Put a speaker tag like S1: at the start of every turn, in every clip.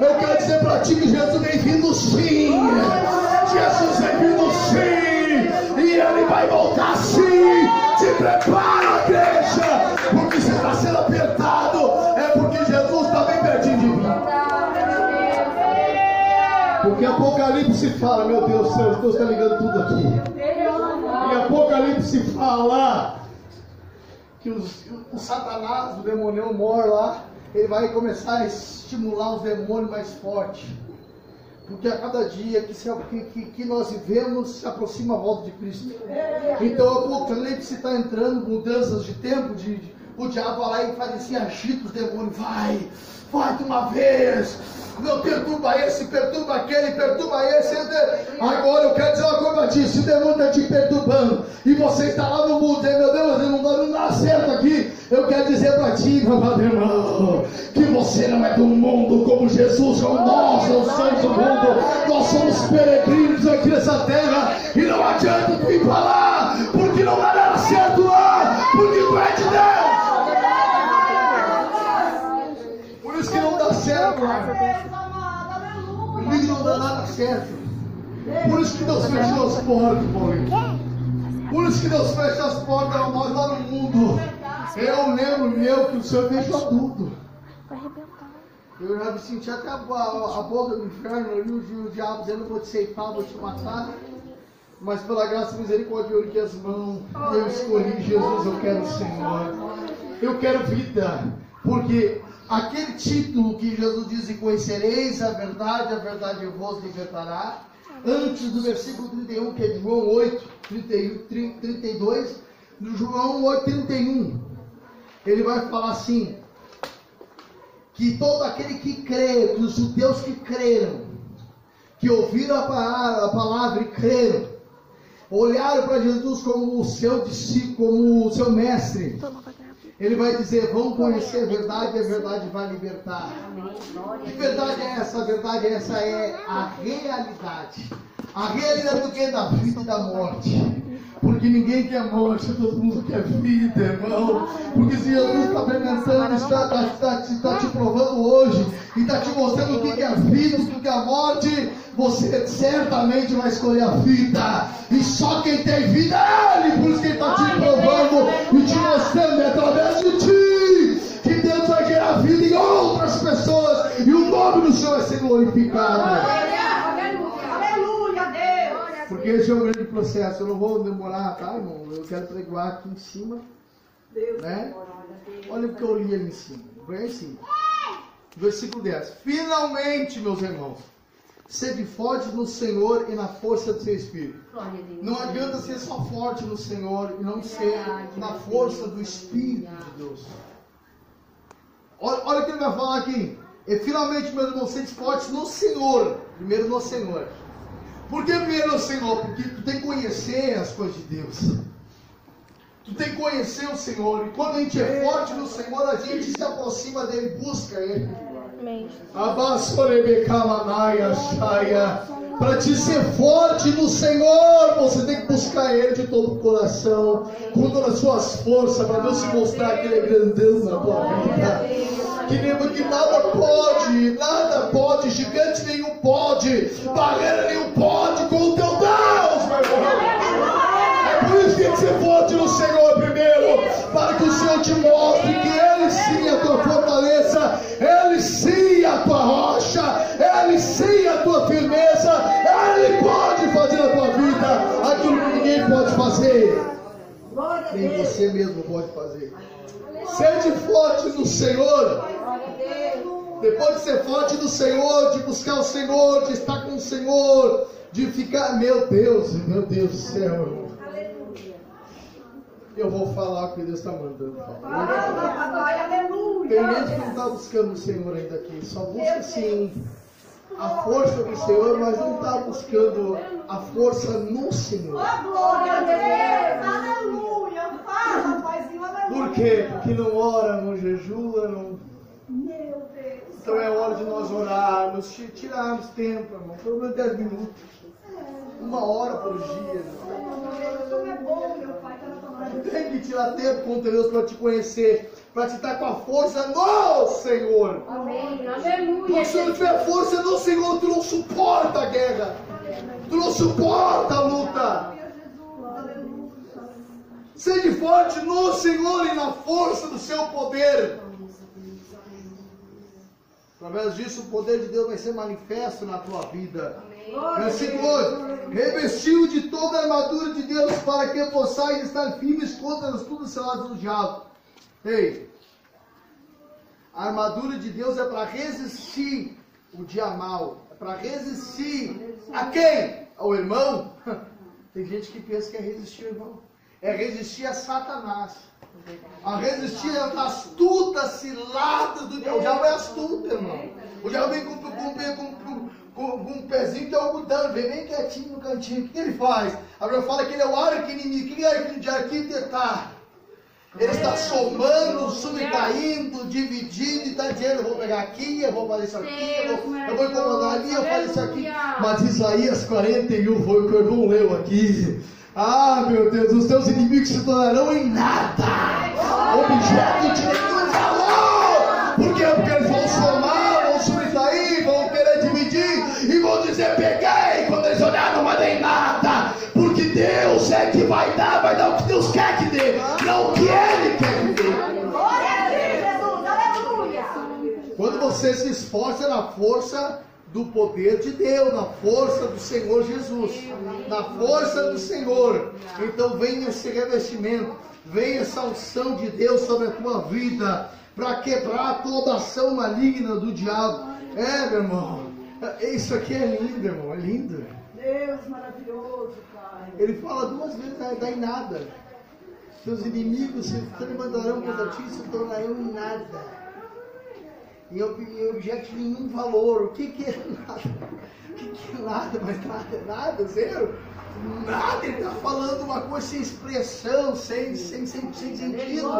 S1: Eu quero dizer para ti que Jesus vem vindo sim. Jesus vem vindo sim. E ele vai voltar sim. Te prepara, igreja. Porque você está sendo apertado. É porque Jesus está bem pertinho de mim. Porque Apocalipse fala, meu Deus do céu, Deus está ligando tudo aqui. E Apocalipse fala que os, o Satanás, o demônio mor lá, ele vai começar a estimular os demônios mais forte. Porque a cada dia que, se, que, que nós vivemos se aproxima a volta de Cristo. Então o Apocalipse está entrando, mudanças de tempo, de, de, o diabo vai lá e faz assim, agita os demônios, vai, vai de uma vez, não perturba esse, perturba aquele, perturba esse. Agora eu quero dizer uma coisa para ti: se o demônio está te perturbando. E você está lá no mundo, meu Deus, eu não dá nada certo aqui. Eu quero dizer para ti, meu irmão, que você não é do mundo como Jesus, como nós não somos do mundo, nós somos peregrinos aqui nessa terra. E não adianta tu ir para lá, porque não vai dar certo lá, porque tu é de Deus. Por isso que não lá. Comigo não dá nada certo. Por isso que Deus fechou as portas, Paulinho. Por isso que Deus fecha as portas a nós lá no mundo. Eu lembro meu que o Senhor fechou tudo. Eu já me senti até a, a, a boca do inferno ali, o, o diabo dizendo, vou te ceifar, vou te matar. Mas pela graça e misericórdia eu ergui as mãos. Eu escolhi Jesus, eu quero o Senhor. Eu quero vida. Porque aquele título que Jesus diz: e conhecereis a verdade, a verdade vos libertará. Antes do versículo 31, que é de João 8, 31, 32, no João 8, 31, ele vai falar assim: que todo aquele que crê, que os judeus que creram, que ouviram a palavra, a palavra e creram, olharam para Jesus como o seu discípulo, como o seu mestre ele vai dizer: vão conhecer a verdade a verdade vai libertar. Que verdade é essa? A verdade é essa é a realidade. A realidade do que? Da vida e da morte. Porque ninguém quer morte, todo mundo quer vida, irmão. Porque se Jesus está experimentando, está, está, está, te provando hoje, e está te mostrando o que é a vida, o que é a morte, você certamente vai escolher a vida. E só quem tem vida é Ele. Por isso que Ele está te provando e te mostrando é através de ti. Que Deus vai gerar vida em outras pessoas. E o nome do Senhor vai ser glorificado. Porque esse é o grande processo. Eu não vou demorar, tá, irmão? Eu quero pregar aqui em cima.
S2: Deus,
S1: né? Olha o que eu li ali em cima. Vem em cima. Versículo 10. Finalmente, meus irmãos Sede forte no Senhor e na força do seu Espírito. Não adianta ser só forte no Senhor e não ser na força do Espírito de Deus. Olha, olha o que ele vai falar aqui. E finalmente, meus irmãos, sede fortes no Senhor. Primeiro no Senhor. Por que no Senhor? Porque tu tem que conhecer as coisas de Deus. Tu tem que conhecer o Senhor. E quando a gente é forte no Senhor, a gente se aproxima dele, busca ele. Para te ser forte no Senhor, você tem que buscar Ele de todo o coração, com todas as suas forças, para Deus se mostrar que Ele é grandão na tua vida. Que lembra que nada pode, nada pode, gigante nenhum pode, barreira nenhum te mostre que Ele sim é a tua fortaleza, Ele sim é a tua rocha, Ele sim é a tua firmeza, Ele pode fazer na tua vida aquilo que ninguém pode fazer, nem você mesmo pode fazer. Seja forte no Senhor. Depois de ser forte no Senhor, de buscar o Senhor, de estar com o Senhor, de ficar, meu Deus, meu Deus do céu. Eu vou falar o que Deus está mandando falar. Tem gente que não está buscando o Senhor ainda aqui, só busca sim a força do Senhor, mas não está buscando a força no Senhor.
S2: Glória a Deus, aleluia. Fala, paizinho, aleluia.
S1: Por quê? Porque não ora, não jejua, não.
S2: Meu Deus.
S1: Então é hora de nós orarmos, tirarmos tempo, irmão, pelo menos 10 minutos. Uma hora por dia. Irmão.
S2: Tu é bom, meu pai, tá na tua
S1: Tirar tempo com Deus para te conhecer, para te estar com a força no Senhor.
S3: Amém.
S1: Porque
S3: Aleluia.
S1: se não tiver força no Senhor, tu não suporta a guerra. Tu não suporta a luta. Sede forte no Senhor e na força do seu poder. Através disso, o poder de Deus vai ser manifesto na tua vida. Versículo 8: Revestiu de toda a armadura de Deus para que possais estar firmes contra as tudo seladas do diabo. Ei, a armadura de Deus é para resistir o dia mal, é para resistir a quem? Ao irmão? Tem gente que pensa que é resistir ao irmão, é resistir a Satanás. A resistir às astutas ciladas do diabo. O diabo é astuto, irmão. O diabo vem com, com, com, com, com, com um pezinho de algodão, vem bem quietinho no cantinho. O que ele faz? A Bíblia fala que ele é o arqui-inimigo. O que é arqui de arquitetar? Ele está somando, subtraindo, dividindo e está dizendo: eu vou pegar aqui, eu vou fazer isso aqui, eu vou, eu vou incomodar ali, eu vou fazer isso aqui. Mas Isaías 41 foi o que o irmão leu aqui. Ah, meu Deus, os teus inimigos se tornarão em nada, objeto de nenhum valor. Porque eles vão dizer: peguei. Quando eles olharem, não vai dar em nada. Porque Deus é que vai dar, vai dar o que Deus quer que dê, não o que Ele quer que dê.
S2: Glória a Deus, Jesus. Aleluia.
S1: Quando você se esforça na força do poder de Deus, na força do Senhor Jesus, na força do Senhor, então vem esse revestimento, vem essa unção de Deus sobre a tua vida, para quebrar toda ação maligna do diabo. É, meu irmão, isso aqui é lindo, irmão, é lindo.
S2: Deus maravilhoso, Pai.
S1: Ele fala duas vezes, não dá em nada. Seus inimigos se levantarão contra ti e se tornarão em nada. Em, ob- em objeto de nenhum valor. O que, que é nada? O que, que é nada? Mas nada é nada, zero. Nada, ele está falando uma coisa sem expressão, sem, sem, sem, sem sentido.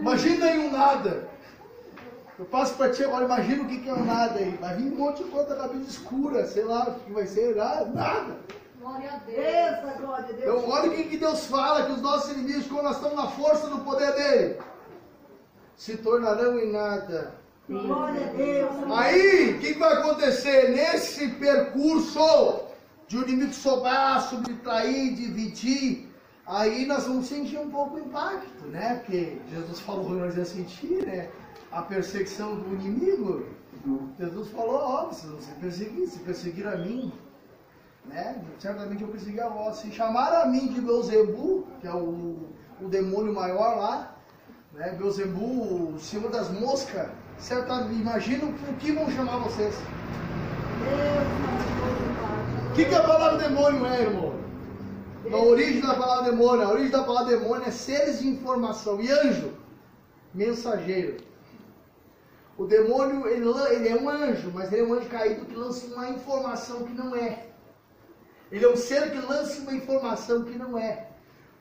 S1: Imagina aí um nada. Eu passo para ti agora, imagina o que, que é um nada aí. Vai vir um monte de da vida escura, sei lá o que vai ser, nada. nada.
S2: Glória a Deus. glória a Deus.
S1: Então, olha o que, que Deus fala: que os nossos inimigos, quando nós estamos na força do poder dele, se tornarão em nada.
S2: Glória a Deus.
S1: Aí, o que, que vai acontecer? Nesse percurso de o inimigo sobrar, subtrair, dividir, aí nós vamos sentir um pouco o impacto, né? Porque Jesus falou que nós ia sentir, né? A perseguição do inimigo. Jesus falou, ó, vocês vão se perseguir, se perseguir a mim, né? Certamente eu persegui a vós. Se chamaram a mim de Beuzebu, que é o, o demônio maior lá, né? Beuzebu, o senhor das moscas, certamente, imagina o que vão chamar vocês. O que, que a palavra demônio é, irmão? A origem da palavra demônio, a origem da palavra demônio é seres de informação. E anjo, mensageiro. O demônio, ele, ele é um anjo, mas ele é um anjo caído que lança uma informação que não é. Ele é um ser que lança uma informação que não é.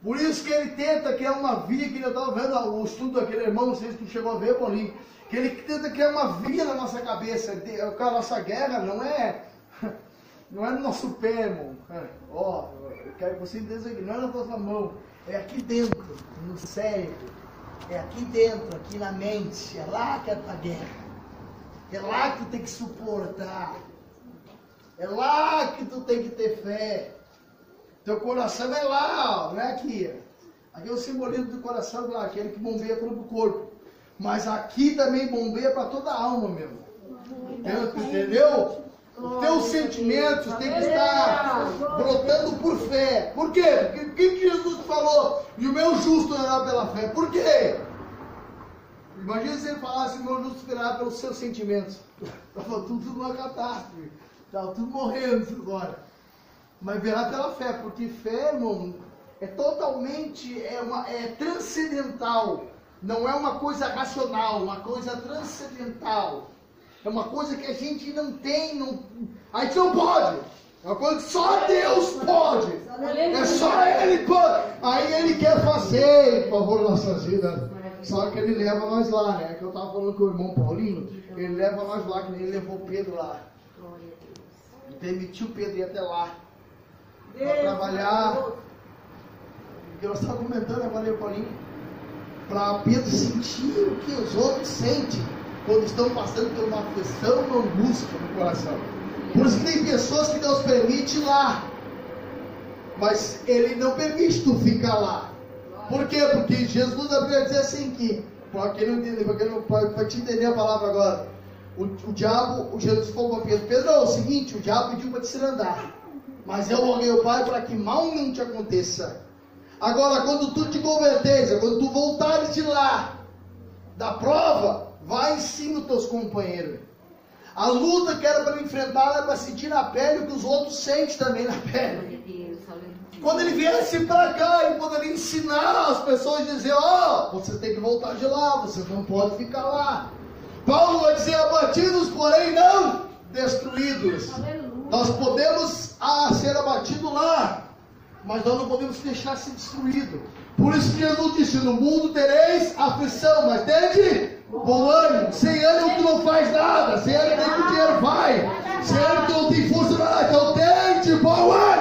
S1: Por isso que ele tenta criar uma via, que eu estava vendo o estudo daquele irmão, não sei se tu chegou a ver, Paulinho, que ele tenta criar uma via na nossa cabeça. A nossa guerra não é, não é no nosso pé, irmão. É, Ó, eu quero que você entenda isso aqui, não é na nossa mão, é aqui dentro, no cérebro. É aqui dentro, aqui na mente, é lá que é a tua guerra. É lá que tu tem que suportar. É lá que tu tem que ter fé. Teu coração é lá, ó, não é aqui. Aqui é o simbolismo do coração, lá, aquele que bombeia todo o corpo. Mas aqui também bombeia para toda a alma mesmo. Entendeu? Os teus sentimentos têm que estar brotando por fé. Por quê? O que Jesus falou? E o meu justo irá pela fé. Por quê? Imagina se ele falasse, o meu justo virá pelos seus sentimentos. Estava tudo numa catástrofe. Estava tudo morrendo agora. Mas virá pela fé, porque fé, irmão, é totalmente, é, uma, é transcendental. Não é uma coisa racional, uma coisa transcendental. É uma coisa que a gente não tem, não, a gente não pode. É uma coisa que só Deus pode. É só Ele pode. Aí Ele quer fazer em favor nossas vidas. Só que Ele leva nós lá, né? Que eu estava falando com o irmão Paulinho. Ele leva nós lá, que nem ele levou Pedro lá. Ele permitiu Pedro ir até lá. Para trabalhar. Nós estávamos comentando agora, eu Paulinho, para Pedro sentir o que os outros sentem quando estão passando por uma aflição, uma angústia no coração. Por isso que tem pessoas que Deus permite lá, mas Ele não permite tu ficar lá. Por quê? Porque Jesus vai dizer assim que, para quem não entende, para te entender a palavra agora, o, o diabo, o Jesus falou para Pedro, Pedro, é o seguinte, o diabo pediu para te se andar, mas eu roguei ao Pai para que mal não te aconteça. Agora, quando tu te converteres, quando tu voltares de lá, da prova, vai em cima dos teus companheiros. A luta que era para enfrentar era para sentir na pele o que os outros sentem também na pele. Quando ele viesse para cá, ele poderia ensinar as pessoas e dizer: Ó, oh, você tem que voltar de lá, você não pode ficar lá. Paulo vai dizer: abatidos, porém não destruídos. Aleluia. Nós podemos ah, ser abatidos lá, mas nós não podemos deixar ser destruído. Por isso que Jesus disse: No mundo tereis aflição, mas tende Bom ano, sem ânimo é tu não faz nada, sem ânimo é nem o dinheiro vai, sem ânimo tu não tem força nada, então tente é bom ano!